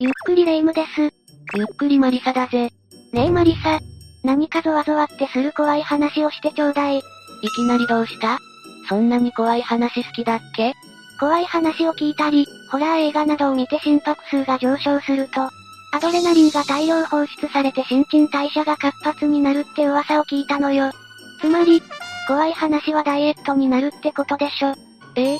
ゆっくりレ夢ムです。ゆっくりマリサだぜ。ねえマリサ。何かゾワゾワってする怖い話をしてちょうだい。いきなりどうした？そんなに怖い話好きだっけ？怖い話を聞いたり、ホラー映画などを見て心拍数が上昇すると、アドレナリンが大量放出されて新陳代謝が活発になるって噂を聞いたのよ。つまり、怖い話はダイエットになるってことでしょ。ええ？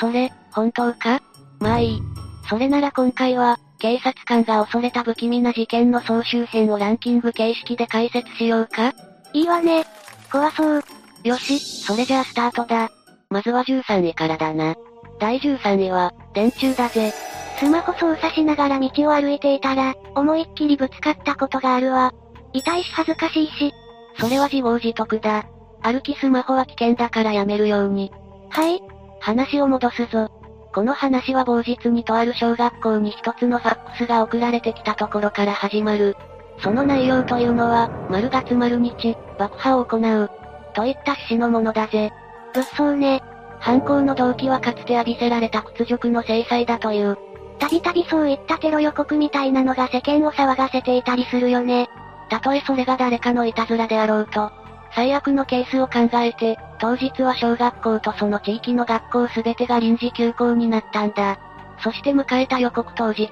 それ、本当か？まあいい。それなら今回は、警察官が恐れた不気味な事件の総集編をランキング形式で解説しようか？いいわね。怖そう。よし、それじゃあスタートだ。まずは13位からだな。第13位は、電柱だぜ。スマホ操作しながら道を歩いていたら、思いっきりぶつかったことがあるわ。痛いし恥ずかしいし。それは自業自得だ。歩きスマホは危険だからやめるように。はい。話を戻すぞ。この話は某日にとある小学校に一つのファックスが送られてきたところから始まる。その内容というのは、丸月丸日、爆破を行う。といった趣旨のものだぜ。物騒ね。犯行の動機はかつて浴びせられた屈辱の制裁だという。たびたびそういったテロ予告みたいなのが世間を騒がせていたりするよね。たとえそれが誰かのいたずらであろうと、最悪のケースを考えて、当日は小学校とその地域の学校すべてが臨時休校になったんだ。そして迎えた予告当日、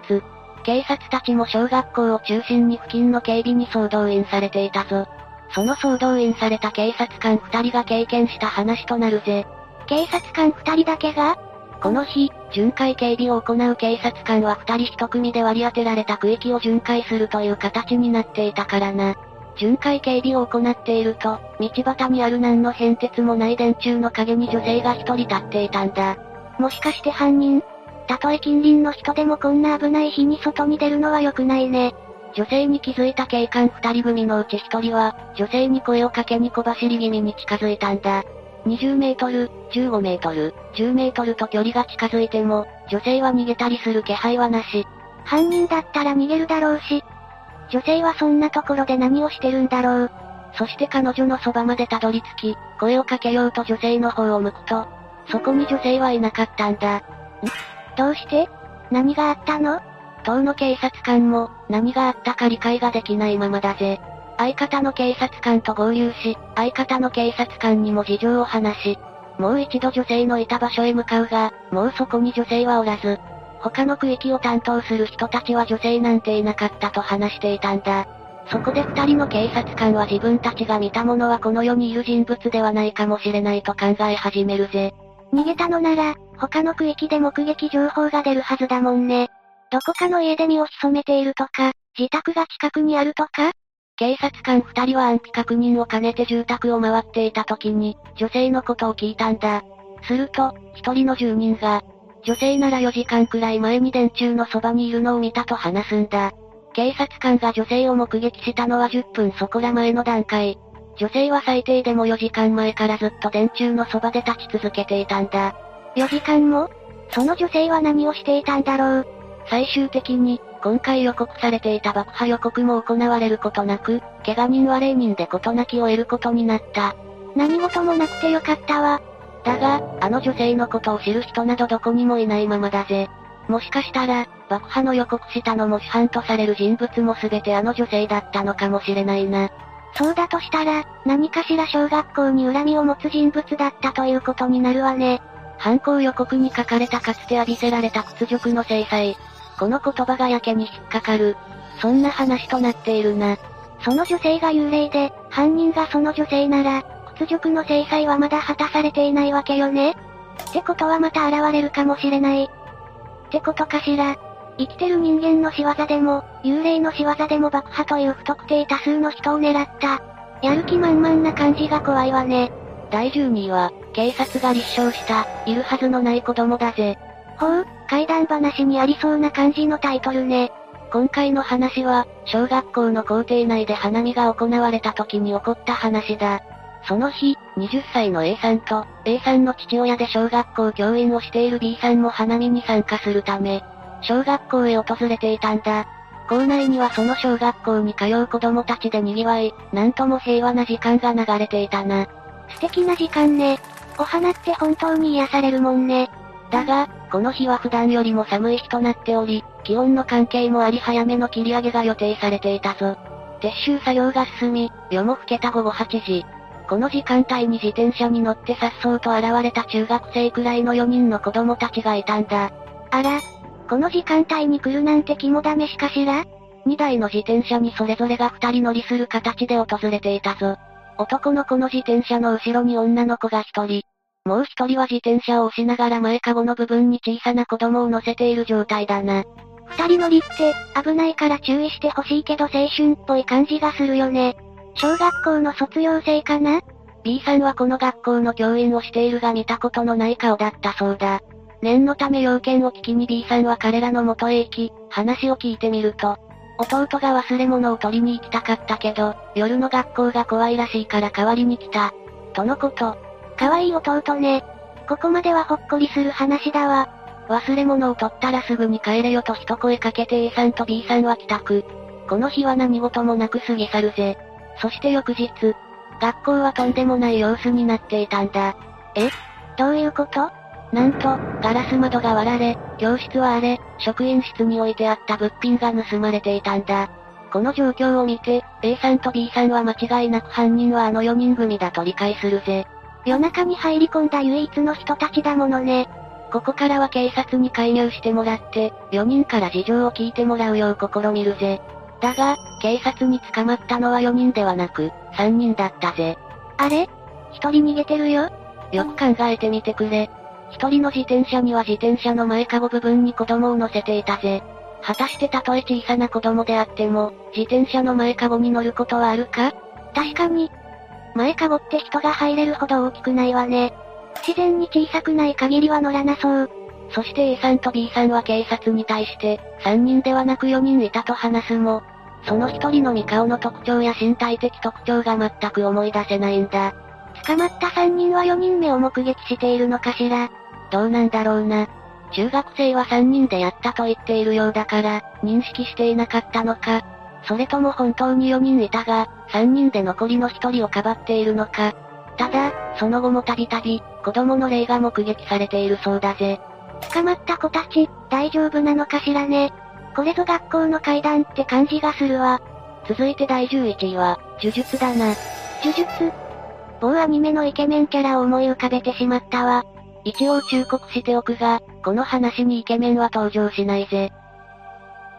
警察たちも小学校を中心に付近の警備に総動員されていたぞ。その総動員された警察官二人が経験した話となるぜ。警察官二人だけが？この日、巡回警備を行う警察官は二人一組で割り当てられた区域を巡回するという形になっていたからな。巡回警備を行っていると、道端にある何の変哲もない電柱の影に女性が一人立っていたんだ。もしかして犯人？たとえ近隣の人でもこんな危ない日に外に出るのは良くないね。女性に気づいた警官二人組のうち一人は、女性に声をかけに小走り気味に近づいたんだ。20メートル、15メートル、10メートルと距離が近づいても、女性は逃げたりする気配はなし。犯人だったら逃げるだろうし。女性はそんなところで何をしてるんだろう。そして彼女のそばまでたどり着き、声をかけようと女性の方を向くと、そこに女性はいなかったんだ。んどうして？何があったの？当の警察官も、何があったか理解ができないままだぜ。相方の警察官と合流し、相方の警察官にも事情を話し、もう一度女性のいた場所へ向かうが、もうそこに女性はおらず、他の区域を担当する人たちは女性なんていなかったと話していたんだ。そこで二人の警察官は自分たちが見たものはこの世にいる人物ではないかもしれないと考え始めるぜ。逃げたのなら、他の区域で目撃情報が出るはずだもんね。どこかの家で身を潜めているとか、自宅が近くにあるとか？警察官二人は安否確認を兼ねて住宅を回っていた時に、女性のことを聞いたんだ。すると、一人の住人が、女性なら4時間くらい前に電柱のそばにいるのを見たと話すんだ。警察官が女性を目撃したのは10分そこら前の段階。女性は最低でも4時間前からずっと電柱のそばで立ち続けていたんだ。4時間も？その女性は何をしていたんだろう？最終的に、今回予告されていた爆破予告も行われることなく、怪我人は0人で事なきを得ることになった。何事もなくてよかったわ。だが、あの女性のことを知る人などどこにもいないままだぜ。もしかしたら、爆破の予告したのも主犯とされる人物も全てあの女性だったのかもしれないな。そうだとしたら、何かしら小学校に恨みを持つ人物だったということになるわね。犯行予告に書かれたかつて浴びせられた屈辱の制裁。この言葉がやけに引っかかる。そんな話となっているな。その女性が幽霊で、犯人がその女性なら、屈辱の制裁はまだ果たされていないわけよねってことはまた現れるかもしれない。ってことかしら。生きてる人間の仕業でも、幽霊の仕業でも爆破という不特定多数の人を狙った。やる気満々な感じが怖いわね。第12位は、警察が立証した、いるはずのない子供だぜ。ほう、怪談話にありそうな感じのタイトルね。今回の話は、小学校の校庭内で花見が行われた時に起こった話だ。その日、20歳の A さんと、A さんの父親で小学校教員をしている B さんも花見に参加するため、小学校へ訪れていたんだ。校内にはその小学校に通う子供たちで賑わい、なんとも平和な時間が流れていたな。素敵な時間ね。お花って本当に癒されるもんね。だが、この日は普段よりも寒い日となっており、気温の関係もあり早めの切り上げが予定されていたぞ。撤収作業が進み、夜も更けた午後8時。この時間帯に自転車に乗って颯爽と現れた中学生くらいの4人の子供たちがいたんだ。あら、この時間帯に来るなんて肝試しかしら ?2 台の自転車にそれぞれが2人乗りする形で訪れていたぞ。男の子の自転車の後ろに女の子が1人。もう1人は自転車を押しながら前かごの部分に小さな子供を乗せている状態だな。二人乗りって、危ないから注意してほしいけど青春っぽい感じがするよね。小学校の卒業生かな ?B さんはこの学校の教員をしているが見たことのない顔だったそうだ。念のため要件を聞きに B さんは彼らの元へ行き、話を聞いてみると、弟が忘れ物を取りに行きたかったけど、夜の学校が怖いらしいから代わりに来た。とのこと。可愛い弟ね。ここまではほっこりする話だわ。忘れ物を取ったらすぐに帰れよと一声かけて A さんと B さんは帰宅。この日は何事もなく過ぎ去るぜ。そして翌日、学校はとんでもない様子になっていたんだ。え？どういうこと？なんと、ガラス窓が割られ、教室は荒れ、職員室に置いてあった物品が盗まれていたんだ。この状況を見て、A さんと B さんは間違いなく犯人はあの4人組だと理解するぜ。夜中に入り込んだ唯一の人たちだものね。ここからは警察に介入してもらって、4人から事情を聞いてもらうよう試みるぜ。だが、警察に捕まったのは4人ではなく、3人だったぜ。あれ ?1 人逃げてるよよく考えてみてくれ。1人の自転車には自転車の前かご部分に子供を乗せていたぜ。果たしてたとえ小さな子供であっても、自転車の前かごに乗ることはあるか？確かに。前かごって人が入れるほど大きくないわね。自然に小さくない限りは乗らなそう。そして A さんと B さんは警察に対して、3人ではなく4人いたと話すも、その1人の見顔の特徴や身体的特徴が全く思い出せないんだ。捕まった3人は4人目を目撃しているのかしら。どうなんだろうな。中学生は3人でやったと言っているようだから、認識していなかったのか。それとも本当に4人いたが、3人で残りの1人をかばっているのか。ただ、その後もたびたび、子供の霊が目撃されているそうだぜ。捕まった子たち、大丈夫なのかしらね。これぞ学校の階段って感じがするわ。続いて第11位は、呪術だな。呪術？某アニメのイケメンキャラを思い浮かべてしまったわ。一応忠告しておくが、この話にイケメンは登場しないぜ。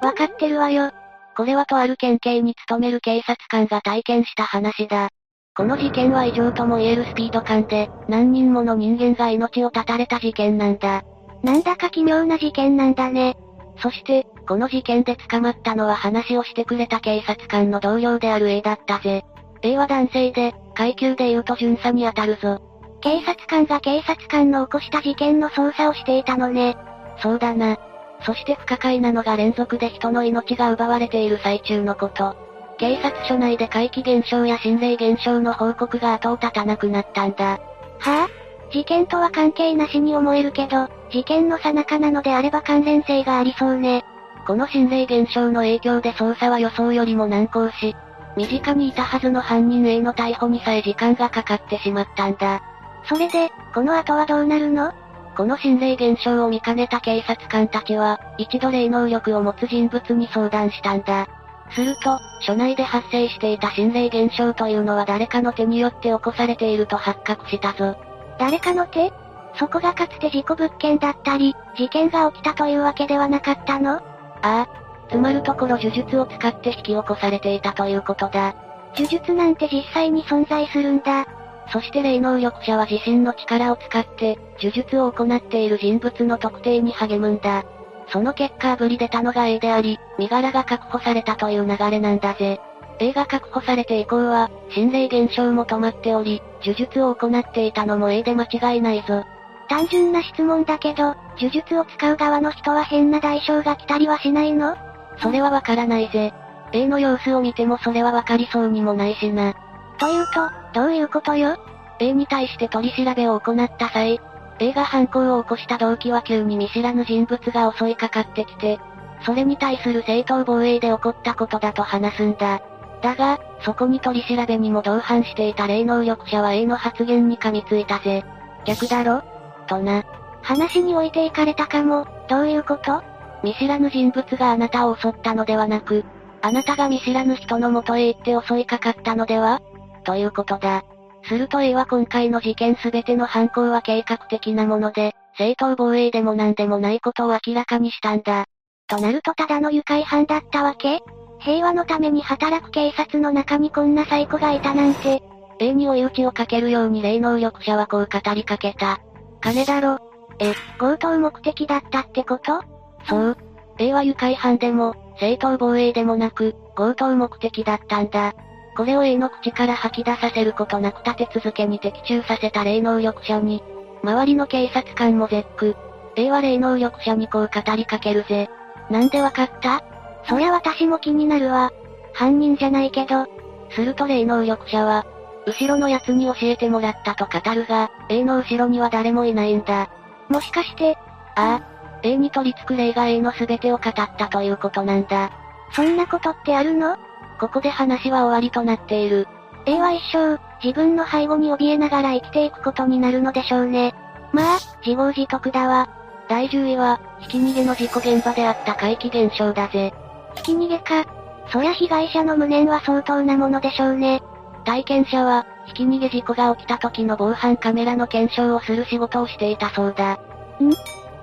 わかってるわよ。これはとある県警に勤める警察官が体験した話だ。この事件は異常とも言えるスピード感で、何人もの人間が命を絶たれた事件なんだ。なんだか奇妙な事件なんだね。そして、この事件で捕まったのは話をしてくれた警察官の同僚である A だったぜ。A は男性で、階級で言うと巡査に当たるぞ。警察官が警察官の起こした事件の捜査をしていたのね。そうだな。そして不可解なのが連続で人の命が奪われている最中のこと。警察署内で怪奇現象や心霊現象の報告が後を絶たなくなったんだ。はぁ、あ、事件とは関係なしに思えるけど、事件の最中なのであれば関連性がありそうね。この心霊現象の影響で捜査は予想よりも難航し、身近にいたはずの犯人への逮捕にさえ時間がかかってしまったんだ。それで、この後はどうなるの？この心霊現象を見かねた警察官たちは、一度霊能力を持つ人物に相談したんだ。すると、署内で発生していた心霊現象というのは誰かの手によって起こされていると発覚したぞ。誰かの手？そこがかつて事故物件だったり、事件が起きたというわけではなかったの？ああ。つまるところ呪術を使って引き起こされていたということだ。呪術なんて実際に存在するんだ。そして霊能力者は自身の力を使って、呪術を行っている人物の特定に励むんだ。その結果ぶり出たのが A であり、身柄が確保されたという流れなんだぜ。A が確保されて以降は、心霊現象も止まっており、呪術を行っていたのも A で間違いないぞ。単純な質問だけど、呪術を使う側の人は変な代償が来たりはしないの？それはわからないぜ。A の様子を見てもそれはわかりそうにもないしな。というと、どういうことよ ?A に対して取り調べを行った際、A が犯行を起こした動機は急に見知らぬ人物が襲いかかってきて、それに対する正当防衛で起こったことだと話すんだ。だが、そこに取り調べにも同伴していた霊能力者は A の発言に噛みついたぜ。逆だろ？とな。話に置いていかれたかも、どういうこと？見知らぬ人物があなたを襲ったのではなく、あなたが見知らぬ人の元へ行って襲いかかったのでは？ということだ。すると A は今回の事件すべての犯行は計画的なもので、正当防衛でも何でもないことを明らかにしたんだ。となるとただの愉快犯だったわけ？平和のために働く警察の中にこんなサイコがいたなんて。A に追い打ちをかけるように霊能力者はこう語りかけた。金だろ。え、強盗目的だったってこと？そう。A は愉快犯でも、正当防衛でもなく、強盗目的だったんだ。これを A の口から吐き出させることなく立て続けに的中させた霊能力者に、周りの警察官も絶句。A は霊能力者にこう語りかけるぜ。なんでわかった？そりゃ私も気になるわ。犯人じゃないけど。すると霊能力者は、後ろの奴に教えてもらったと語るが、A の後ろには誰もいないんだ。もしかして、ああ、A に取り付く霊が A の全てを語ったということなんだ。そんなことってあるの？ここで話は終わりとなっている。A は一生、自分の背後に怯えながら生きていくことになるのでしょうね。まあ、自業自得だわ。第10位は、ひき逃げの事故現場であった怪奇現象だぜ。ひき逃げか。そりゃ被害者の無念は相当なものでしょうね。体験者は、ひき逃げ事故が起きた時の防犯カメラの検証をする仕事をしていたそうだ。ん？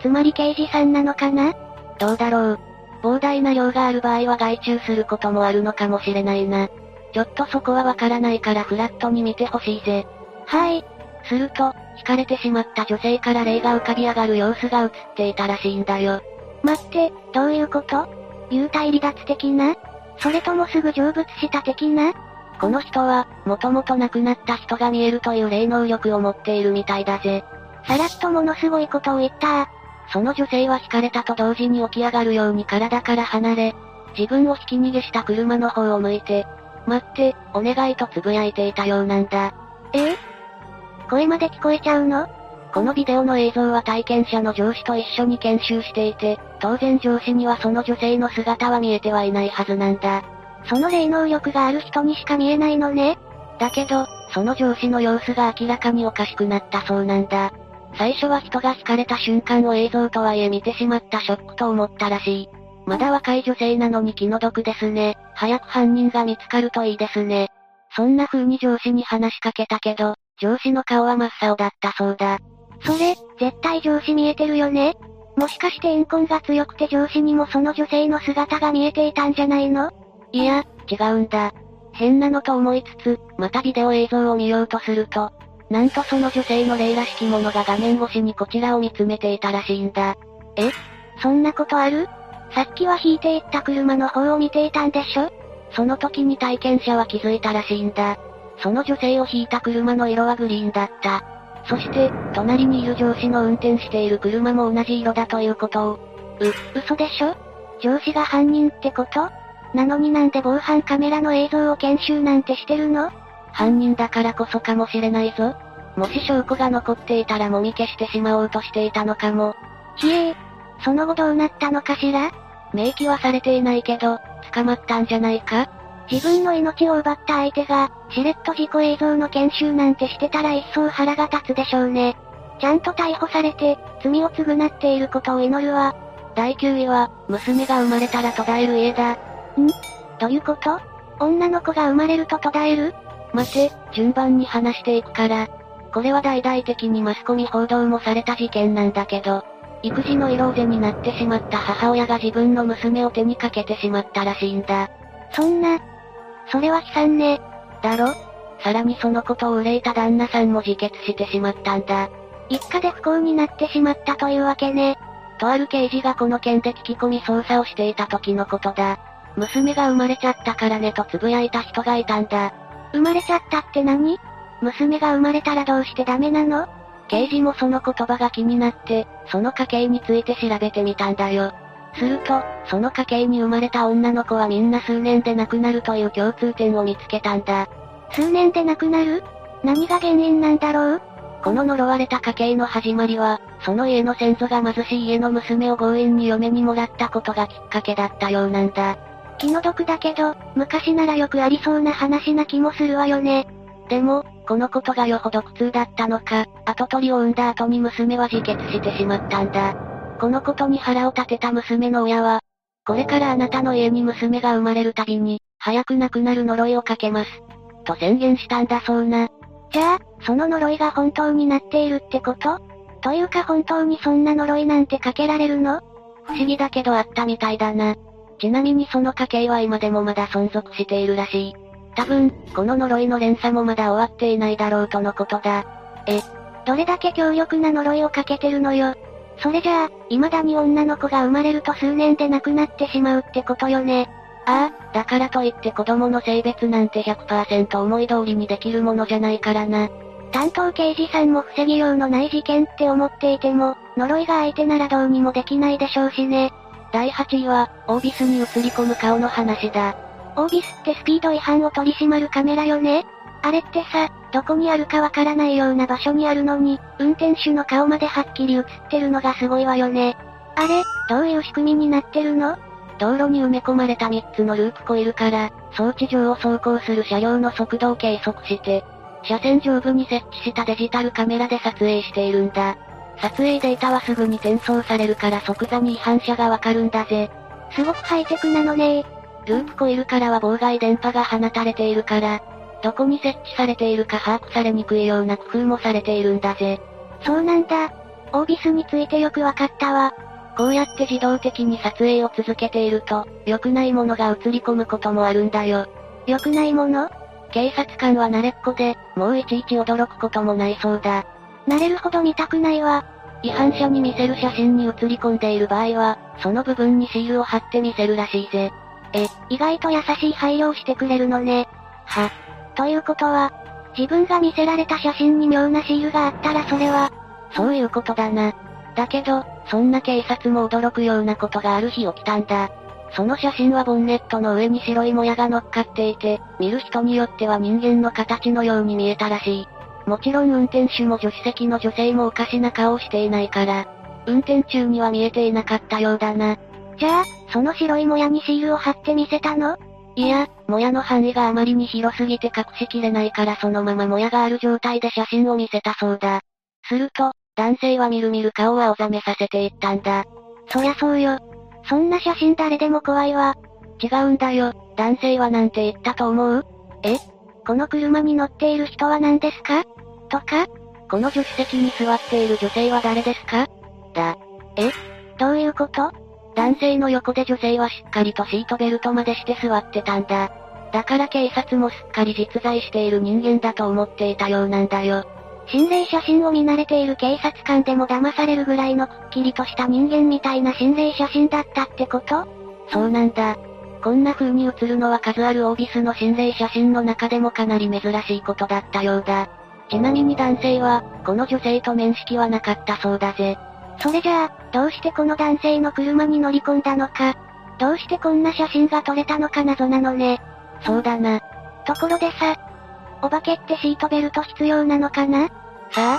つまり刑事さんなのかな？どうだろう。膨大な量がある場合は外注することもあるのかもしれないな。ちょっとそこはわからないからフラットに見てほしいぜ。はい。すると、惹かれてしまった女性から霊が浮かび上がる様子が映っていたらしいんだよ。待って、どういうこと？幽体離脱的な？それともすぐ成仏した的な？この人は、もともと亡くなった人が見えるという霊能力を持っているみたいだぜ。さらっとものすごいことを言ったその女性は惹かれたと同時に起き上がるように体から離れ、自分をひき逃げした車の方を向いて、待って、お願いと呟いていたようなんだ。ええ？声まで聞こえちゃうの？このビデオの映像は体験者の上司と一緒に研修していて、当然上司にはその女性の姿は見えてはいないはずなんだ。その霊能力がある人にしか見えないのね。だけど、その上司の様子が明らかにおかしくなったそうなんだ。最初は人が惹かれた瞬間を映像とはいえ見てしまったショックと思ったらしい。まだ若い女性なのに気の毒ですね。早く犯人が見つかるといいですね。そんな風に上司に話しかけたけど、上司の顔は真っ青だったそうだ。それ、絶対上司見えてるよねもしかして怨恨が強くて上司にもその女性の姿が見えていたんじゃないの？いや、違うんだ。変なのと思いつつ、またビデオ映像を見ようとすると、なんとその女性の霊らしきものが画面越しにこちらを見つめていたらしいんだ。え？そんなことある？さっきは引いていった車の方を見ていたんでしょ？その時に体験者は気づいたらしいんだ。その女性を引いた車の色はグリーンだった。そして、隣にいる上司の運転している車も同じ色だということを。う、嘘でしょ？上司が犯人ってこと？なのになんで防犯カメラの映像を研修なんてしてるの？犯人だからこそかもしれないぞ。もし証拠が残っていたらもみ消してしまおうとしていたのかも。ひえー、その後どうなったのかしら？明記はされていないけど、捕まったんじゃないか？自分の命を奪った相手が、しれっと事故映像の研修なんてしてたら一層腹が立つでしょうね。ちゃんと逮捕されて、罪を償っていることを祈るわ。第9位は、娘が生まれたら途絶える家だ。ん？どういうこと？女の子が生まれると途絶える？待て、順番に話していくから。これは大々的にマスコミ報道もされた事件なんだけど、育児の色ぜになってしまった母親が自分の娘を手にかけてしまったらしいんだ。そんな、それは悲惨ね。だろ？さらにそのことを憂いた旦那さんも自決してしまったんだ。一家で不幸になってしまったというわけね。とある刑事がこの件で聞き込み捜査をしていた時のことだ。娘が生まれちゃったからねと呟いた人がいたんだ。生まれちゃったって何？娘が生まれたらどうしてダメなの？刑事もその言葉が気になって、その家系について調べてみたんだよ。すると、その家系に生まれた女の子はみんな数年で亡くなるという共通点を見つけたんだ。数年で亡くなる？何が原因なんだろう？この呪われた家系の始まりは、その家の先祖が貧しい家の娘を強引に嫁にもらったことがきっかけだったようなんだ。気の毒だけど、昔ならよくありそうな話な気もするわよね。でも、このことがよほど苦痛だったのか、後取りを産んだ後に娘は自決してしまったんだ。このことに腹を立てた娘の親は、これからあなたの家に娘が生まれるたびに、早く亡くなる呪いをかけます。と宣言したんだそうな。じゃあ、その呪いが本当になっているってこと？というか本当にそんな呪いなんてかけられるの？不思議だけどあったみたいだな。ちなみにその家系は今でもまだ存続しているらしい。多分、この呪いの連鎖もまだ終わっていないだろうとのことだ。え、どれだけ強力な呪いをかけてるのよ。それじゃあ、未だに女の子が生まれると数年で亡くなってしまうってことよね。ああ、だからといって子供の性別なんて100%思い通りにできるものじゃないからな。担当刑事さんも防ぎようのない事件って思っていても、呪いが相手ならどうにもできないでしょうしね。第8位は、オービスに映り込む顔の話だ。オービスってスピード違反を取り締まるカメラよね？あれってさ、どこにあるかわからないような場所にあるのに、運転手の顔まではっきり映ってるのがすごいわよね。あれ、どういう仕組みになってるの？道路に埋め込まれた3つのループコイルから、装置上を走行する車両の速度を計測して、車線上部に設置したデジタルカメラで撮影しているんだ。撮影データはすぐに転送されるから即座に違反者がわかるんだぜ。すごくハイテクなのねループコイルからは妨害電波が放たれているから、どこに設置されているか把握されにくいような工夫もされているんだぜ。そうなんだ。オービスについてよくわかったわ。こうやって自動的に撮影を続けていると、良くないものが映り込むこともあるんだよ。良くないもの？警察官は慣れっこで、もういちいち驚くこともないそうだ。慣れるほど見たくないわ。違反者に見せる写真に写り込んでいる場合は、その部分にシールを貼って見せるらしいぜ。え、意外と優しい配慮をしてくれるのね。は。ということは、自分が見せられた写真に妙なシールがあったらそれは、そういうことだな。だけど、そんな警察も驚くようなことがある日起きたんだ。その写真はボンネットの上に白いもやが乗っかっていて、見る人によっては人間の形のように見えたらしい。もちろん運転手も助手席の女性もおかしな顔をしていないから、運転中には見えていなかったようだな。じゃあ、その白いもやにシールを貼って見せたの？いや、もやの範囲があまりに広すぎて隠しきれないからそのままもやがある状態で写真を見せたそうだ。すると、男性はみるみる顔を青ざめさせていったんだ。そりゃそうよ。そんな写真誰でも怖いわ。違うんだよ。男性はなんて言ったと思う？え？この車に乗っている人は何ですか？とかこの助手席に座っている女性は誰ですか？だ。え？どういうこと？男性の横で女性はしっかりとシートベルトまでして座ってたんだ。だから警察もすっかり実在している人間だと思っていたようなんだよ。心霊写真を見慣れている警察官でも騙されるぐらいのくっきりとした人間みたいな心霊写真だったってこと？そうなんだ。こんな風に写るのは数あるオービスの心霊写真の中でもかなり珍しいことだったようだ。ちなみに男性は、この女性と面識はなかったそうだぜ。それじゃあ、どうしてこの男性の車に乗り込んだのか、どうしてこんな写真が撮れたのか謎なのね。そうだな。ところでさ、お化けってシートベルト必要なのかな？さあ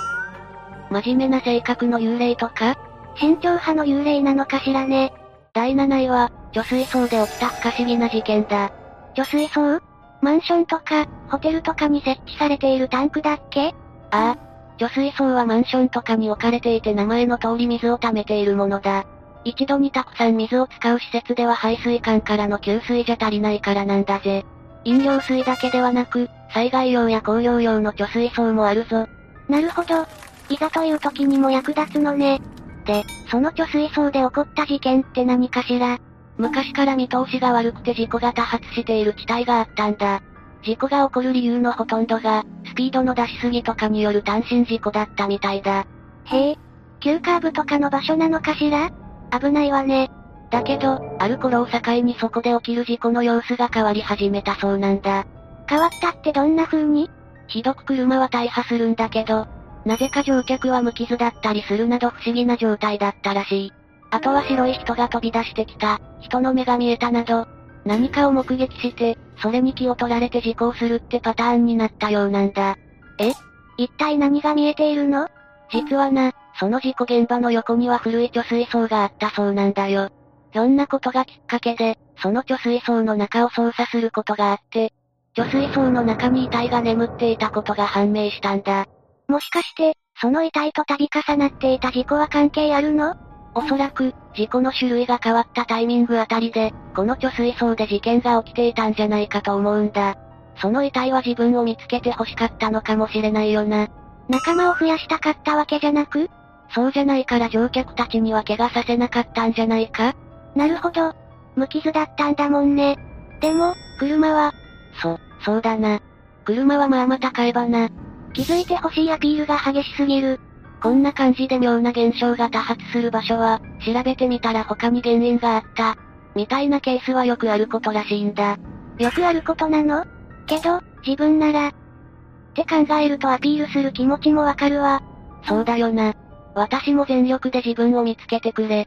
真面目な性格の幽霊とか？慎重派の幽霊なのかしらね。第7位は、貯水槽で起きた不可思議な事件だ。貯水槽？マンションとか、ホテルとかに設置されているタンクだっけ？ああ。貯水槽はマンションとかに置かれていて名前の通り水を溜めているものだ。一度にたくさん水を使う施設では排水管からの給水じゃ足りないからなんだぜ。飲料水だけではなく、災害用や工業用の貯水槽もあるぞ。なるほど。いざという時にも役立つのね。で、その貯水槽で起こった事件って何かしら？昔から見通しが悪くて事故が多発している地帯があったんだ。事故が起こる理由のほとんどが、スピードの出しすぎとかによる単身事故だったみたいだ。へえ、急カーブとかの場所なのかしら？危ないわね。だけど、ある頃を境にそこで起きる事故の様子が変わり始めたそうなんだ。変わったってどんな風に？ひどく車は大破するんだけど、なぜか乗客は無傷だったりするなど不思議な状態だったらしい。あとは白い人が飛び出してきた、人の目が見えたなど、何かを目撃して、それに気を取られて事故をするってパターンになったようなんだ。え？一体何が見えているの？実はな、その事故現場の横には古い貯水槽があったそうなんだよ。ひょんなことがきっかけで、その貯水槽の中を操作することがあって、貯水槽の中に遺体が眠っていたことが判明したんだ。もしかして、その遺体と度重なっていた事故は関係あるの？おそらく、事故の種類が変わったタイミングあたりで、この貯水槽で事件が起きていたんじゃないかと思うんだ。その遺体は自分を見つけて欲しかったのかもしれないよな。仲間を増やしたかったわけじゃなく？そうじゃないから乗客たちには怪我させなかったんじゃないか？なるほど。無傷だったんだもんね。でも、車は？そ、そうだな。車はまあまた買えばな。気づいてほしいアピールが激しすぎる。こんな感じで妙な現象が多発する場所は、調べてみたら他に原因があった。みたいなケースはよくあることらしいんだ。よくあることなの？けど、自分なら。って考えるとアピールする気持ちもわかるわ。そうだよな。私も全力で自分を見つけてくれ。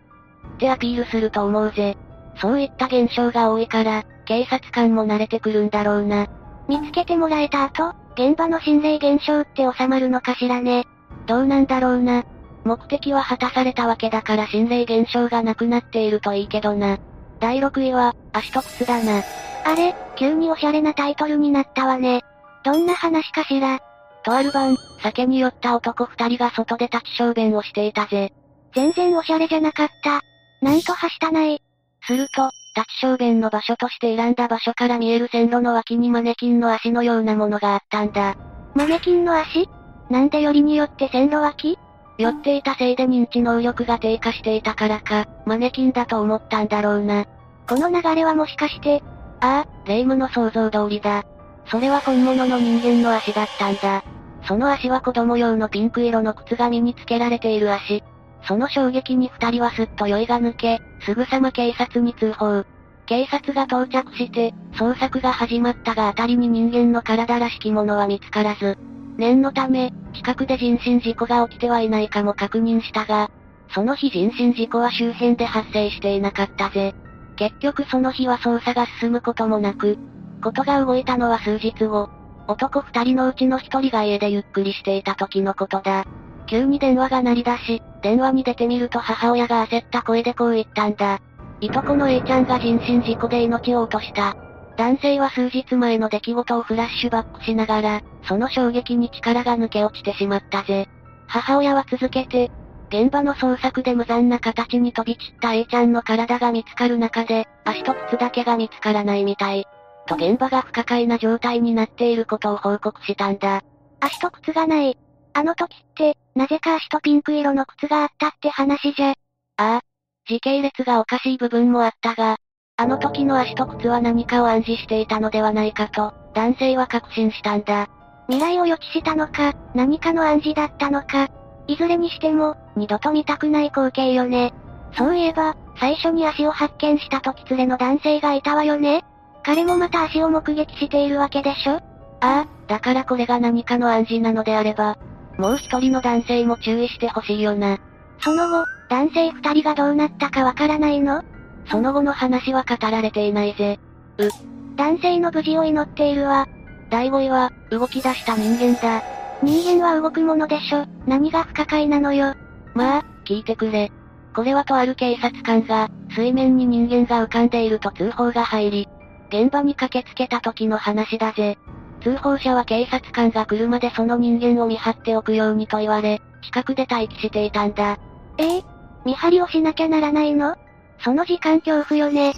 ってアピールすると思うぜ。そういった現象が多いから、警察官も慣れてくるんだろうな。見つけてもらえた後、現場の心霊現象って収まるのかしらね。どうなんだろうな。目的は果たされたわけだから心霊現象がなくなっているといいけどな。第6位は、足と靴だな。あれ、急におしゃれなタイトルになったわね。どんな話かしら。とある晩、酒に酔った男二人が外で立ち小便をしていたぜ。全然おしゃれじゃなかった。なんとはしたない。すると、立ち小便の場所として選んだ場所から見える線路の脇にマネキンの足のようなものがあったんだ。マネキンの足？なんでよりによって線路脇？酔っていたせいで認知能力が低下していたからか、マネキンだと思ったんだろうな。この流れはもしかして、ああ、霊夢の想像通りだ。それは本物の人間の足だったんだ。その足は子供用のピンク色の靴が身につけられている足。その衝撃に二人はすっと酔いが抜け、すぐさま警察に通報。警察が到着して、捜索が始まったが辺りに人間の体らしきものは見つからず。念のため、近くで人身事故が起きてはいないかも確認したが、その日人身事故は周辺で発生していなかったぜ。結局その日は捜査が進むこともなく、ことが動いたのは数日後。男二人のうちの一人が家でゆっくりしていた時のことだ。急に電話が鳴り出し、電話に出てみると母親が焦った声でこう言ったんだ。いとこの A ちゃんが人身事故で命を落とした。男性は数日前の出来事をフラッシュバックしながら、その衝撃に力が抜け落ちてしまったぜ。母親は続けて、現場の捜索で無残な形に飛び散った A ちゃんの体が見つかる中で、足と靴だけが見つからないみたい。と現場が不可解な状態になっていることを報告したんだ。足と靴がない。あの時って、なぜか足とピンク色の靴があったって話じゃ。ああ。時系列がおかしい部分もあったが、あの時の足と靴は何かを暗示していたのではないかと、男性は確信したんだ。未来を予知したのか、何かの暗示だったのか。いずれにしても、二度と見たくない光景よね。そういえば、最初に足を発見した時連れの男性がいたわよね。彼もまた足を目撃しているわけでしょああ、だからこれが何かの暗示なのであれば、もう一人の男性も注意してほしいよな。その後、男性二人がどうなったかわからないの？その後の話は語られていないぜ。う。男性の無事を祈っているわ。第5位は、動き出した人間だ。人間は動くものでしょ。何が不可解なのよ。まあ、聞いてくれ。これはとある警察官が、水面に人間が浮かんでいると通報が入り、現場に駆けつけた時の話だぜ。通報者は警察官が車でその人間を見張っておくようにと言われ、近くで待機していたんだ。ええ？見張りをしなきゃならないの？その時間恐怖よね。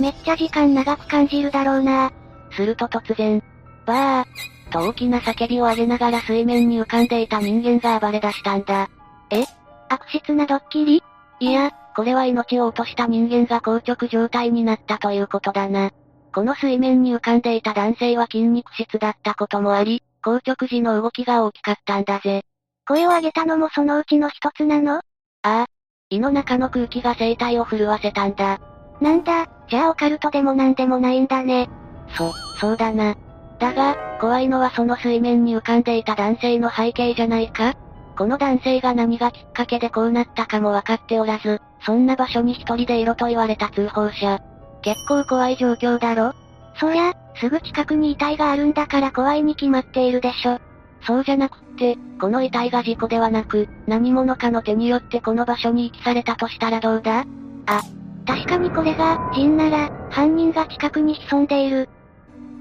めっちゃ時間長く感じるだろうな。すると突然、バーと大きな叫びを上げながら水面に浮かんでいた人間が暴れ出したんだ。え？悪質なドッキリ？いや、これは命を落とした人間が硬直状態になったということだな。この水面に浮かんでいた男性は筋肉質だったこともあり、硬直時の動きが大きかったんだぜ。声を上げたのもそのうちの一つなの？ああ。胃の中の空気が生体を震わせたんだ。なんだ、じゃあオカルトでもなんでもないんだね。そ、そうだな。だが、怖いのはその水面に浮かんでいた男性の背景じゃないか？この男性が何がきっかけでこうなったかも分かっておらず、そんな場所に一人でいろと言われた通報者。結構怖い状況だろ？そりゃ、すぐ近くに遺体があるんだから怖いに決まっているでしょ。そうじゃなくって、この遺体が事故ではなく、何者かの手によってこの場所に遺棄されたとしたらどうだ？あ、確かにこれが、人なら、犯人が近くに潜んでいる。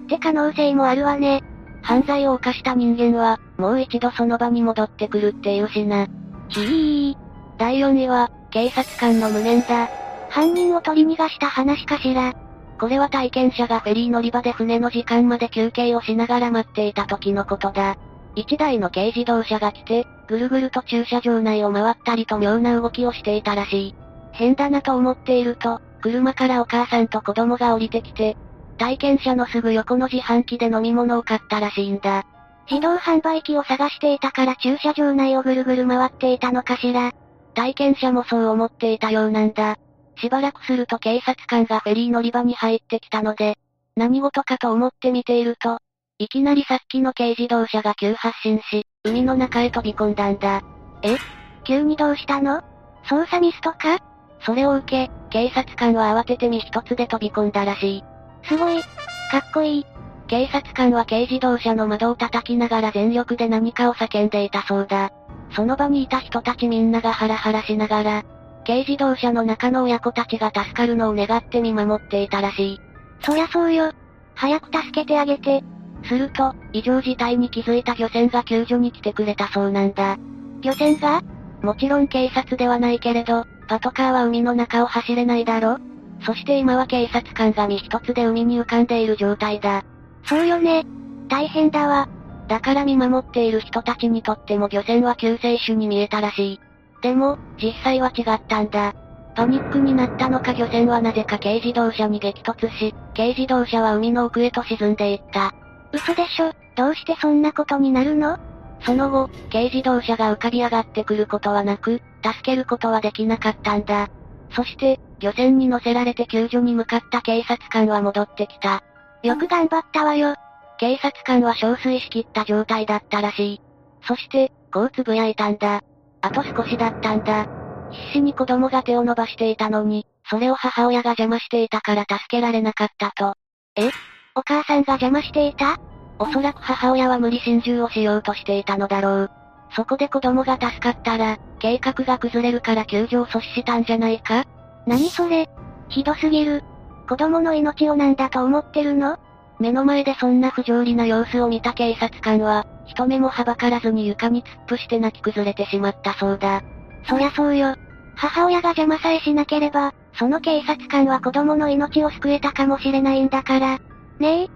って可能性もあるわね。犯罪を犯した人間は、もう一度その場に戻ってくるって言うしな。ひー。第4位は、警察官の無念だ。犯人を取り逃がした話かしら。これは体験者がフェリー乗り場で船の時間まで休憩をしながら待っていた時のことだ。一台の軽自動車が来て、ぐるぐると駐車場内を回ったりと妙な動きをしていたらしい。変だなと思っていると、車からお母さんと子供が降りてきて、体験者のすぐ横の自販機で飲み物を買ったらしいんだ。自動販売機を探していたから駐車場内をぐるぐる回っていたのかしら。体験者もそう思っていたようなんだ。しばらくすると警察官がフェリー乗り場に入ってきたので、何事かと思って見ていると、いきなりさっきの軽自動車が急発進し、海の中へ飛び込んだんだ。え？急にどうしたの？操作ミスとか？それを受け、警察官は慌てて身一つで飛び込んだらしい。すごい。かっこいい。警察官は軽自動車の窓を叩きながら全力で何かを叫んでいたそうだ。その場にいた人たちみんながハラハラしながら、軽自動車の中の親子たちが助かるのを願って見守っていたらしい。そりゃそうよ。早く助けてあげて。すると、異常事態に気づいた漁船が救助に来てくれたそうなんだ。漁船が？もちろん警察ではないけれど、パトカーは海の中を走れないだろ？そして今は警察官が身一つで海に浮かんでいる状態だ。そうよね。大変だわ。だから見守っている人たちにとっても漁船は救世主に見えたらしい。でも、実際は違ったんだ。パニックになったのか漁船はなぜか軽自動車に激突し、軽自動車は海の奥へと沈んでいった。嘘でしょ、どうしてそんなことになるの？その後、軽自動車が浮かび上がってくることはなく、助けることはできなかったんだ。そして、漁船に乗せられて救助に向かった警察官は戻ってきた。よく頑張ったわよ。警察官は憔悴しきった状態だったらしい。そして、こう呟いたんだ。あと少しだったんだ。必死に子供が手を伸ばしていたのに、それを母親が邪魔していたから助けられなかったと。え？お母さんが邪魔していた？おそらく母親は無理心中をしようとしていたのだろう。そこで子供が助かったら、計画が崩れるから救助を阻止したんじゃないか？何それ？ひどすぎる。子供の命をなんだと思ってるの？目の前でそんな不条理な様子を見た警察官は、人目もはばからずに床に突っ伏して泣き崩れてしまったそうだ。そりゃそうよ。母親が邪魔さえしなければ、その警察官は子供の命を救えたかもしれないんだから。ねえ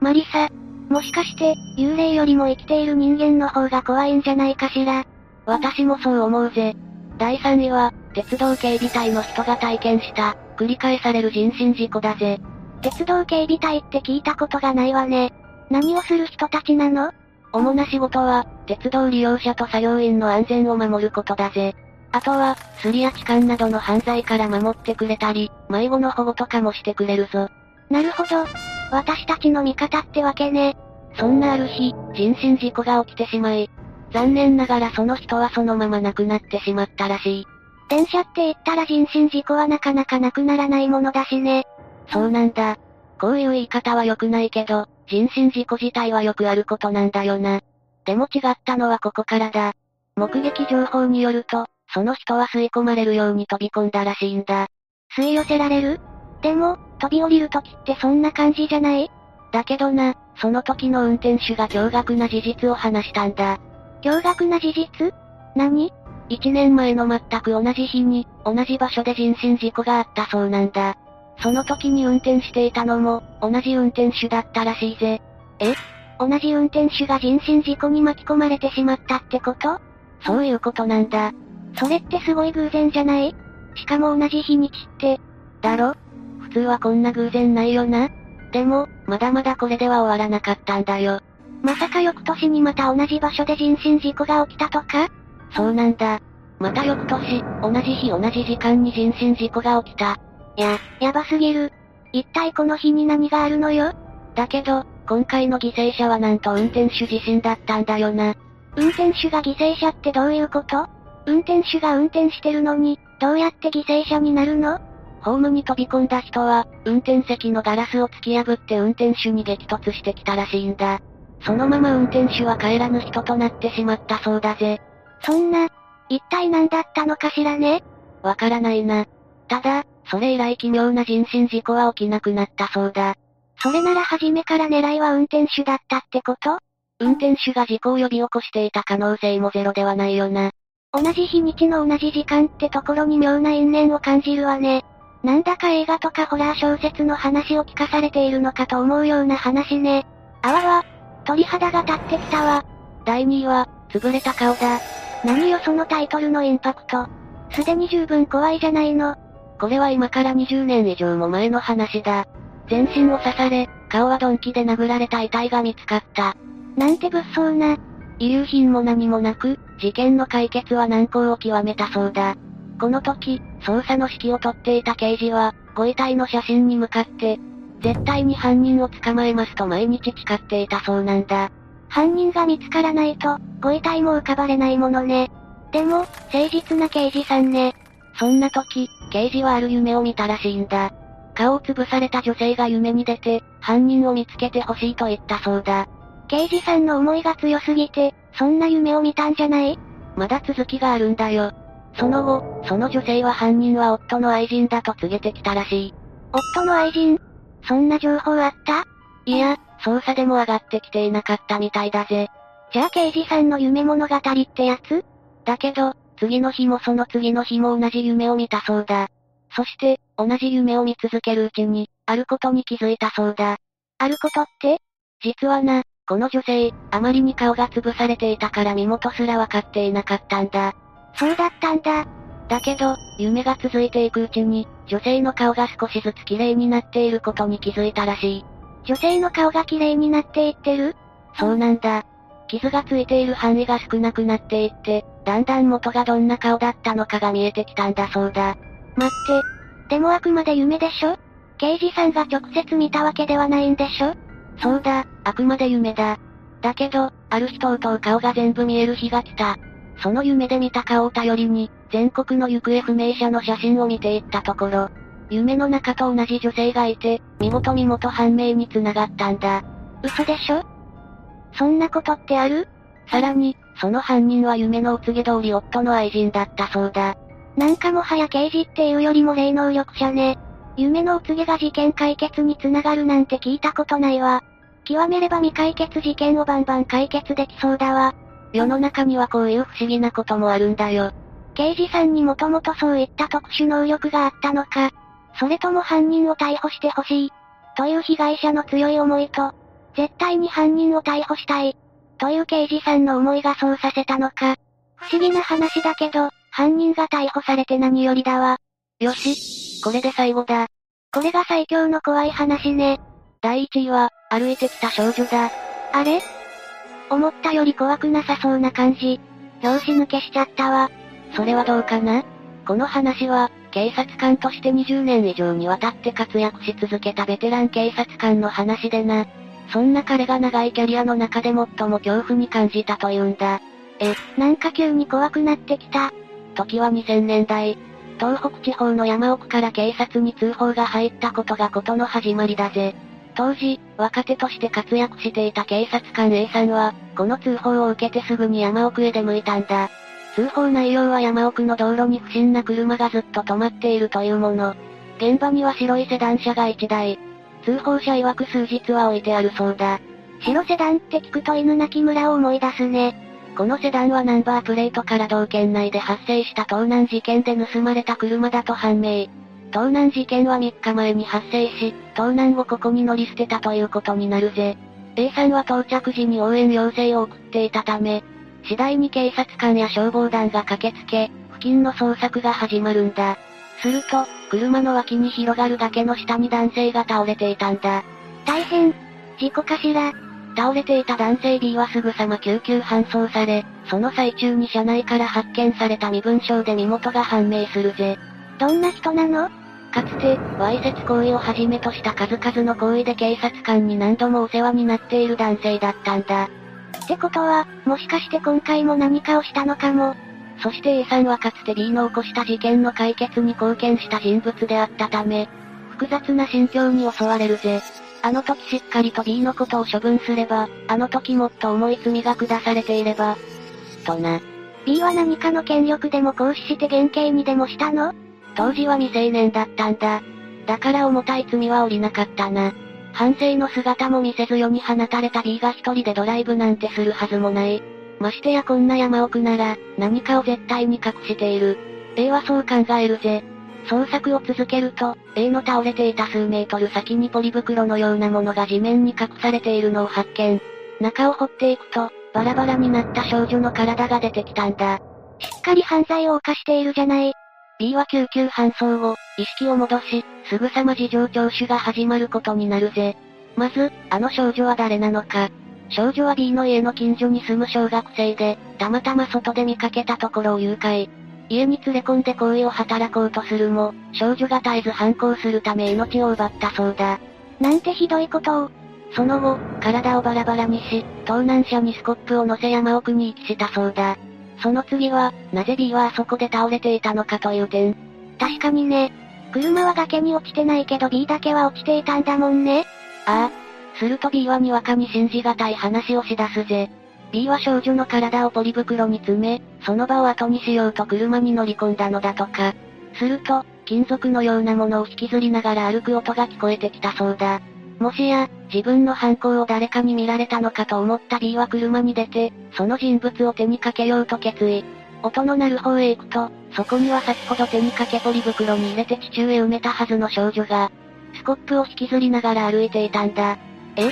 マリサ、もしかして、幽霊よりも生きている人間の方が怖いんじゃないかしら？私もそう思うぜ。第3位は、鉄道警備隊の人が体験した、繰り返される人身事故だぜ。鉄道警備隊って聞いたことがないわね。何をする人たちなの？主な仕事は、鉄道利用者と作業員の安全を守ることだぜ。あとは、すりや痴漢などの犯罪から守ってくれたり、迷子の保護とかもしてくれるぞ。なるほど。私たちの味方ってわけね。そんなある日、人身事故が起きてしまい、残念ながらその人はそのまま亡くなってしまったらしい。電車って言ったら人身事故はなかなかなくならないものだしね。そうなんだ。こういう言い方は良くないけど、人身事故自体はよくあることなんだよな。でも違ったのはここからだ。目撃情報によると、その人は吸い込まれるように飛び込んだらしいんだ。吸い寄せられる？でも、飛び降りる時ってそんな感じじゃない？だけどな、その時の運転手が驚愕な事実を話したんだ。驚愕な事実？何？一年前の全く同じ日に、同じ場所で人身事故があったそうなんだ。その時に運転していたのも、同じ運転手だったらしいぜ。え？同じ運転手が人身事故に巻き込まれてしまったってこと？そういうことなんだ。それってすごい偶然じゃない？しかも同じ日にちって。だろ？普通はこんな偶然ないよな。でも、まだまだこれでは終わらなかったんだよ。まさか翌年にまた同じ場所で人身事故が起きたとか？そうなんだ。また翌年、同じ日同じ時間に人身事故が起きた。や、やばすぎる。一体この日に何があるのよ？だけど、今回の犠牲者はなんと運転手自身だったんだよな。運転手が犠牲者ってどういうこと？運転手が運転してるのに、どうやって犠牲者になるの？ホームに飛び込んだ人は、運転席のガラスを突き破って運転手に激突してきたらしいんだ。そのまま運転手は帰らぬ人となってしまったそうだぜ。そんな、一体何だったのかしらね？わからないな。ただ、それ以来奇妙な人身事故は起きなくなったそうだ。それなら初めから狙いは運転手だったってこと？運転手が事故を呼び起こしていた可能性もゼロではないよな。同じ日にちの同じ時間ってところに妙な因縁を感じるわね。なんだか映画とかホラー小説の話を聞かされているのかと思うような話ね。あわわ、鳥肌が立ってきたわ。第2位は、潰れた顔だ。何よそのタイトルのインパクト。すでに十分怖いじゃないの。これは今から20年以上も前の話だ。全身を刺され、顔は鈍器で殴られた遺体が見つかった。なんて物騒な。遺留品も何もなく、事件の解決は難航を極めたそうだ。この時、捜査の指揮を取っていた刑事は、ご遺体の写真に向かって、絶対に犯人を捕まえますと毎日誓っていたそうなんだ。犯人が見つからないと、ご遺体も浮かばれないものね。でも、誠実な刑事さんね。そんな時、刑事はある夢を見たらしいんだ。顔を潰された女性が夢に出て、犯人を見つけてほしいと言ったそうだ。刑事さんの思いが強すぎて、そんな夢を見たんじゃない？まだ続きがあるんだよ。その後、その女性は犯人は夫の愛人だと告げてきたらしい。夫の愛人？そんな情報あった？いや、捜査でも上がってきていなかったみたいだぜ。じゃあ刑事さんの夢物語ってやつ？だけど、次の日もその次の日も同じ夢を見たそうだ。そして、同じ夢を見続けるうちに、あることに気づいたそうだ。あることって？実はな、この女性、あまりに顔が潰されていたから身元すらわかっていなかったんだ。そうだったんだ。だけど、夢が続いていくうちに、女性の顔が少しずつ綺麗になっていることに気づいたらしい。女性の顔が綺麗になっていってる？そうなんだ。傷がついている範囲が少なくなっていって、だんだん元がどんな顔だったのかが見えてきたんだそうだ。待って。でもあくまで夢でしょ？刑事さんが直接見たわけではないんでしょ？そうだ、あくまで夢だ。だけど、ある日とうとう顔が全部見える日が来た。その夢で見た顔を頼りに、全国の行方不明者の写真を見ていったところ、夢の中と同じ女性がいて、見事身元判明に繋がったんだ。嘘でしょ？そんなことってある？さらに、その犯人は夢のお告げ通り夫の愛人だったそうだ。なんかもはや刑事っていうよりも霊能力者ね。夢のお告げが事件解決につながるなんて聞いたことないわ。極めれば未解決事件をバンバン解決できそうだわ。世の中にはこういう不思議なこともあるんだよ。刑事さんにもともとそういった特殊能力があったのか、それとも犯人を逮捕してほしい、という被害者の強い思いと、絶対に犯人を逮捕したい、という刑事さんの思いがそうさせたのか。不思議な話だけど、犯人が逮捕されて何よりだわ。よし、これで最後だ。これが最強の怖い話ね。第1位は、歩いてきた少女だ。あれ？思ったより怖くなさそうな感じ。拍子抜けしちゃったわ。それはどうかな？この話は、警察官として20年以上にわたって活躍し続けたベテラン警察官の話でな。そんな彼が長いキャリアの中で最も恐怖に感じたというんだ。え、なんか急に怖くなってきた。時は2000年代。東北地方の山奥から警察に通報が入ったことがことの始まりだぜ。当時、若手として活躍していた警察官 A さんは、この通報を受けてすぐに山奥へ出向いたんだ。通報内容は山奥の道路に不審な車がずっと止まっているというもの。現場には白いセダン車が1台。通報者曰く数日は置いてあるそうだ。白セダンって聞くと犬鳴村を思い出すね。このセダンはナンバープレートから道県内で発生した盗難事件で盗まれた車だと判明。盗難事件は3日前に発生し、盗難をここに乗り捨てたということになるぜ。A さんは到着時に応援要請を送っていたため、次第に警察官や消防団が駆けつけ、付近の捜索が始まるんだ。すると、車の脇に広がる崖の下に男性が倒れていたんだ。大変。事故かしら。倒れていた男性 B はすぐさま救急搬送され、その最中に車内から発見された身分証で身元が判明するぜ。どんな人なの？かつて、わいせつ行為をはじめとした数々の行為で警察官に何度もお世話になっている男性だったんだ。ってことは、もしかして今回も何かをしたのかも。そして A さんはかつて B の起こした事件の解決に貢献した人物であったため、複雑な心境に襲われるぜ。あの時しっかりと B のことを処分すれば、あの時もっと重い罪が下されていれば、とな。B は何かの権力でも行使して減刑にでもしたの？当時は未成年だったんだ。だから重たい罪は降りなかったな。反省の姿も見せず世に放たれた B が一人でドライブなんてするはずもない。ましてやこんな山奥なら、何かを絶対に隠している。A はそう考えるぜ。捜索を続けると、A の倒れていた数メートル先にポリ袋のようなものが地面に隠されているのを発見。中を掘っていくと、バラバラになった少女の体が出てきたんだ。しっかり犯罪を犯しているじゃない。B は救急搬送後、意識を戻し、すぐさま事情聴取が始まることになるぜ。まず、あの少女は誰なのか。少女は B の家の近所に住む小学生で、たまたま外で見かけたところを誘拐。家に連れ込んで行為を働こうとするも、少女が絶えず反抗するため命を奪ったそうだ。なんてひどいことを。その後、体をバラバラにし、盗難車にスコップを乗せ山奥に遺棄したそうだ。その次は、なぜ B はあそこで倒れていたのかという点。確かにね。車は崖に落ちてないけど B だけは落ちていたんだもんね。ああ。すると B はにわかに信じがたい話をし出すぜ。B は少女の体をポリ袋に詰め、その場を後にしようと車に乗り込んだのだとか。すると、金属のようなものを引きずりながら歩く音が聞こえてきたそうだ。もしや、自分の犯行を誰かに見られたのかと思った B は車に出て、その人物を手にかけようと決意。音の鳴る方へ行くと、そこには先ほど手にかけポリ袋に入れて地中へ埋めたはずの少女が、スコップを引きずりながら歩いていたんだ。え？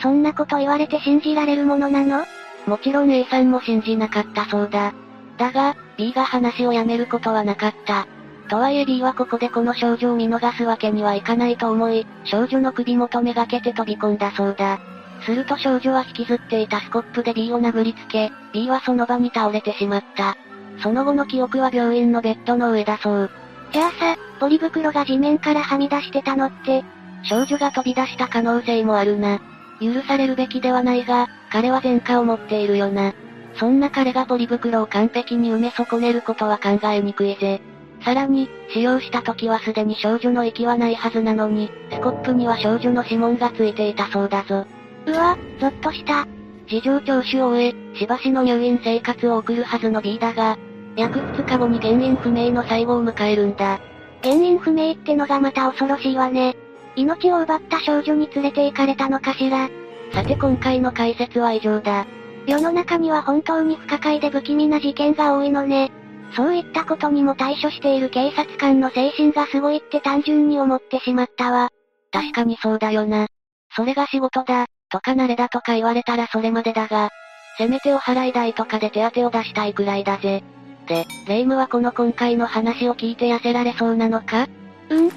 そんなこと言われて信じられるものなの？もちろん A さんも信じなかったそうだ。だが、B が話をやめることはなかった。とはいえ B はここでこの少女を見逃すわけにはいかないと思い、少女の首元めがけて飛び込んだそうだ。すると少女は引きずっていたスコップで B を殴りつけ、B はその場に倒れてしまった。その後の記憶は病院のベッドの上だそう。じゃあさ、ポリ袋が地面からはみ出してたのって、少女が飛び出した可能性もあるな。許されるべきではないが、彼は前科を持っているよな。そんな彼がポリ袋を完璧に埋め損ねることは考えにくいぜ。さらに、使用した時はすでに少女の息はないはずなのに、スコップには少女の指紋がついていたそうだぞ。うわ、ゾッとした。事情聴取を終え、しばしの入院生活を送るはずの B だが、約2日後に原因不明の最後を迎えるんだ。原因不明ってのがまた恐ろしいわね。命を奪った少女に連れて行かれたのかしら。さて今回の解説は以上だ。世の中には本当に不可解で不気味な事件が多いのね。そういったことにも対処している警察官の精神がすごいって単純に思ってしまったわ。確かにそうだよな。それが仕事だ、とか慣れだとか言われたらそれまでだが、せめてお払い代とかで手当を出したいくらいだぜ。で、レイムはこの今回の話を聞いて痩せられそうなのか？うん。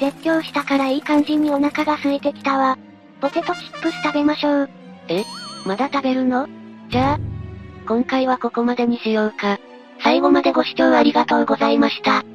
絶叫したからいい感じにお腹が空いてきたわ。ポテトチップス食べましょう。え？まだ食べるの？じゃあ、今回はここまでにしようか。最後までご視聴ありがとうございました。